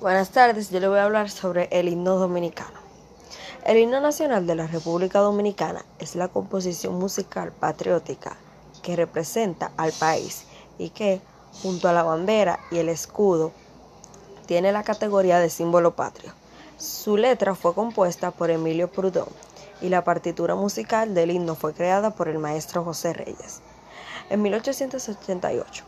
Buenas tardes, yo le voy a hablar sobre el himno dominicano. El himno nacional de la República Dominicana es la composición musical patriótica que representa al país y que, junto a la bandera y el escudo, tiene la categoría de símbolo patrio. Su letra fue compuesta por Emilio Proudhon y la partitura musical del himno fue creada por el maestro José Reyes. En 1888,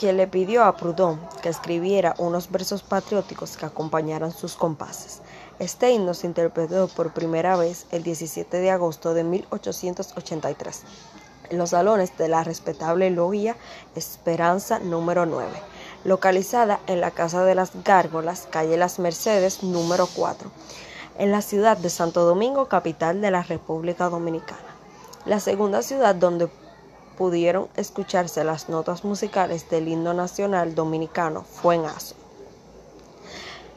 quien le pidió a Proudhon que escribiera unos versos patrióticos que acompañaran sus compases. Este himno se interpretó por primera vez el 17 de agosto de 1883 en los salones de la respetable Logia Esperanza número 9, localizada en la Casa de las Gárgolas, calle Las Mercedes número 4, en la ciudad de Santo Domingo, capital de la República Dominicana. La segunda ciudad donde pudieron escucharse las notas musicales del himno nacional dominicano fue en Aso.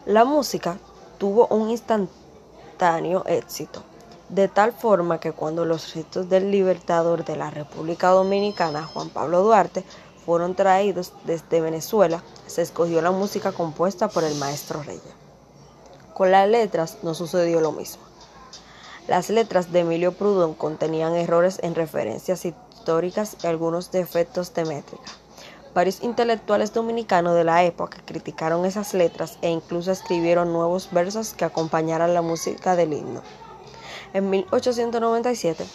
La música tuvo un instantáneo éxito, de tal forma que cuando los restos del libertador de la República Dominicana, Juan Pablo Duarte, fueron traídos desde Venezuela, se escogió la música compuesta por el maestro Reyes. Con las letras no sucedió lo mismo. Las letras de Emilio Prudón contenían errores en referencias y y algunos defectos de métrica. Varios intelectuales dominicanos de la época criticaron esas letras e incluso escribieron nuevos versos que acompañaran la música del himno. En 1897,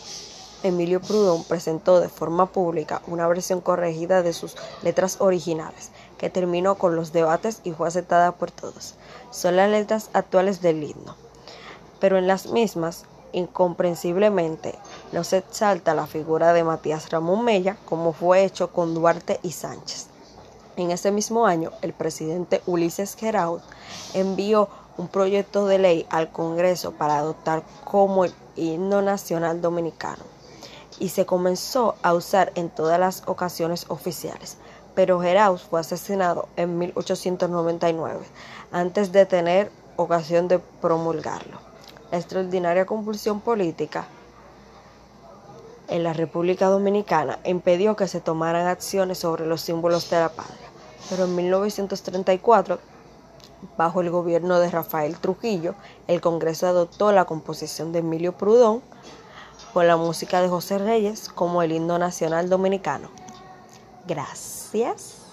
Emilio Prudón presentó de forma pública una versión corregida de sus letras originales, que terminó con los debates y fue aceptada por todos. Son las letras actuales del himno, pero en las mismas incomprensiblemente no se exalta la figura de Matías Ramón Mella como fue hecho con Duarte y Sánchez. En ese mismo año, el presidente Ulises Geraud envió un proyecto de ley al Congreso para adoptar como el himno nacional dominicano y se comenzó a usar en todas las ocasiones oficiales. Pero Geraud fue asesinado en 1899 antes de tener ocasión de promulgarlo la extraordinaria convulsión política en la República Dominicana impidió que se tomaran acciones sobre los símbolos de la patria. Pero en 1934, bajo el gobierno de Rafael Trujillo, el Congreso adoptó la composición de Emilio Prudón con la música de José Reyes como el himno nacional dominicano. Gracias.